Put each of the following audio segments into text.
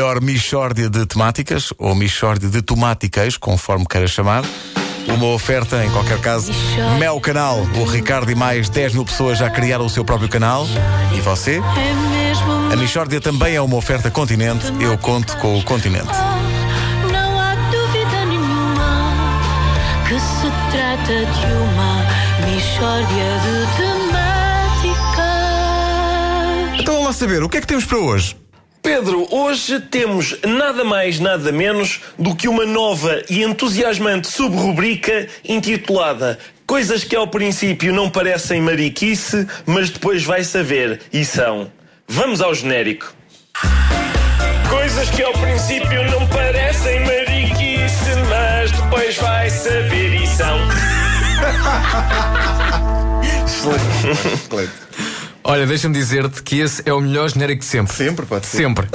melhor Michórdia de temáticas, ou Michórdia de tomáticas, conforme queira chamar. Uma oferta, em qualquer caso, Mel Canal. O Ricardo e mais 10 mil pessoas já criaram o seu próprio canal. E você? É A Michórdia também é uma oferta Continente. Eu conto com o Continente. Não há dúvida nenhuma que se trata de uma Michórdia de temáticas. Então vamos lá saber, o que é que temos para hoje? Pedro, hoje temos nada mais, nada menos do que uma nova e entusiasmante subrubrica intitulada Coisas que ao princípio não parecem mariquice, mas depois vai saber e são. Vamos ao genérico. Coisas que ao princípio não parecem mariquice, mas depois vai saber e são. Olha, deixa-me dizer-te que esse é o melhor genérico de sempre. Sempre, pode ser. Sempre.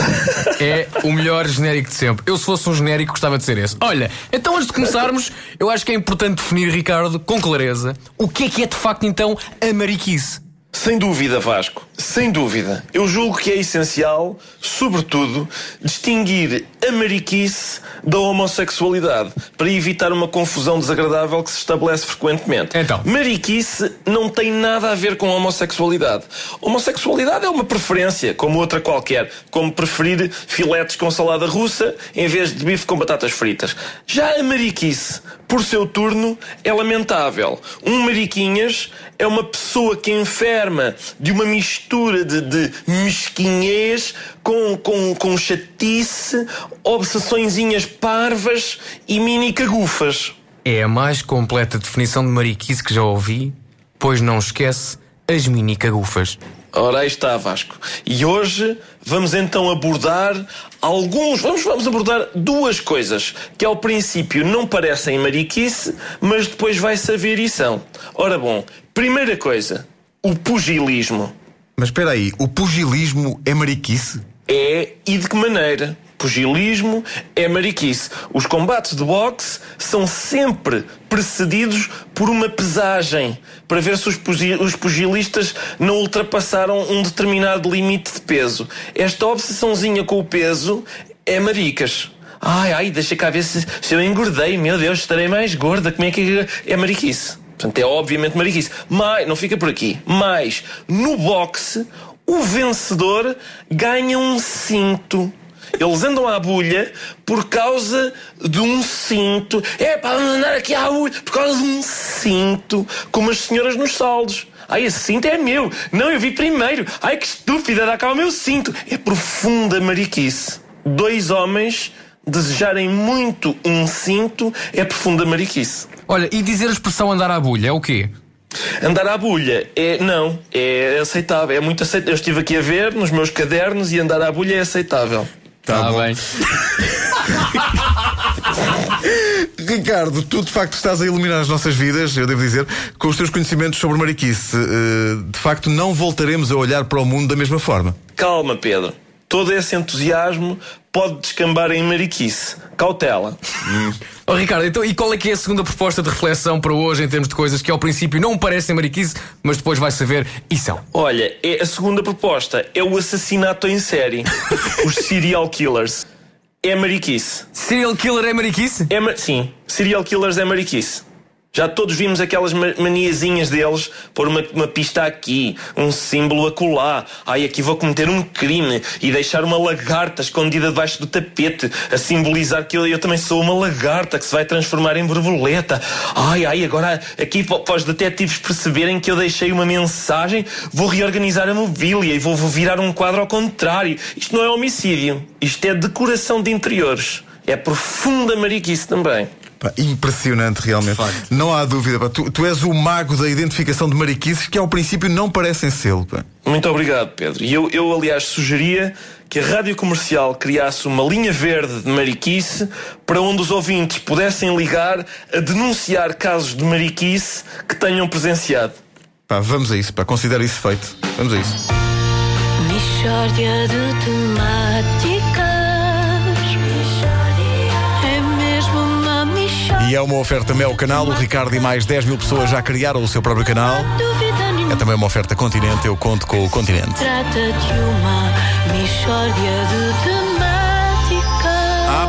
É o melhor genérico de sempre. Eu, se fosse um genérico, gostava de ser esse. Olha, então antes de começarmos, eu acho que é importante definir, Ricardo, com clareza, o que é que é de facto então a mariquice. Sem dúvida, Vasco. Sem dúvida. Eu julgo que é essencial, sobretudo, distinguir a mariquice da homossexualidade para evitar uma confusão desagradável que se estabelece frequentemente. Então? Mariquice não tem nada a ver com homossexualidade. Homossexualidade é uma preferência, como outra qualquer, como preferir filetes com salada russa em vez de bife com batatas fritas. Já a mariquice, por seu turno, é lamentável. Um mariquinhas é uma pessoa que enferma de uma mistura de, de mesquinhez com, com, com chatice, obsessõezinhas parvas e mini cagufas. É a mais completa definição de mariquice que já ouvi, pois não esquece as mini cagufas. Ora, aí está, Vasco. E hoje vamos então abordar alguns. Vamos, vamos abordar duas coisas que ao princípio não parecem mariquice, mas depois vai saber e são. Ora bom, primeira coisa, o pugilismo. Mas espera aí, o pugilismo é mariquice? É e de que maneira? Pugilismo é mariquice. Os combates de boxe são sempre precedidos por uma pesagem para ver se os, pugi- os pugilistas não ultrapassaram um determinado limite de peso. Esta obsessãozinha com o peso é maricas. Ai, ai, deixa cá ver se, se eu engordei. Meu Deus, estarei mais gorda. Como é que é? É mariquice. Portanto, é obviamente mariquice. Mas, não fica por aqui. Mas, no boxe, o vencedor ganha um cinto. Eles andam à bulha por causa de um cinto. É vamos andar aqui à bulha por causa de um cinto, como as senhoras nos saldos. Ai, esse cinto é meu. Não, eu vi primeiro. Ai, que estúpida, dá cá o meu cinto. É profunda mariquice. Dois homens desejarem muito um cinto é profunda mariquice. Olha, e dizer a expressão andar à bulha é o quê? Andar à bulha é. Não, é aceitável. É muito aceitável. Eu estive aqui a ver nos meus cadernos e andar à bulha é aceitável. Tá bom. bem. Ricardo, tu de facto estás a iluminar as nossas vidas, eu devo dizer, com os teus conhecimentos sobre mariquice. Eh, De facto, não voltaremos a olhar para o mundo da mesma forma. Calma, Pedro. Todo esse entusiasmo pode descambar em mariquice. Cautela. Oh, Ricardo, então, e qual é que é a segunda proposta de reflexão para hoje em termos de coisas que ao princípio não parecem mariquice, mas depois vai saber e são? Olha, é a segunda proposta é o assassinato em série. Os serial killers. É mariquice. Serial killer é mariquice? É ma- Sim, serial killers é mariquice. Já todos vimos aquelas ma- maniazinhas deles, pôr uma, uma pista aqui, um símbolo acolá. Ai, aqui vou cometer um crime e deixar uma lagarta escondida debaixo do tapete, a simbolizar que eu, eu também sou uma lagarta que se vai transformar em borboleta. Ai, ai, agora aqui pa- para os detetives perceberem que eu deixei uma mensagem, vou reorganizar a mobília e vou, vou virar um quadro ao contrário. Isto não é homicídio, isto é decoração de interiores. É profunda mariquice também. Pá, impressionante, realmente. Não há dúvida. pá. Tu, tu és o mago da identificação de mariquices que ao princípio não parecem sê-lo. pá. Muito obrigado, Pedro. E eu, eu, aliás, sugeria que a rádio comercial criasse uma linha verde de mariquice para onde os ouvintes pudessem ligar a denunciar casos de mariquice que tenham presenciado. Pá, vamos a isso, pá. considera isso feito. Vamos a isso. Michórdia de temáticas. E é uma oferta Mel Canal. O Ricardo e mais 10 mil pessoas já criaram o seu próprio canal. É também uma oferta Continente. Eu conto com o Continente. Trata de uma de. Ah,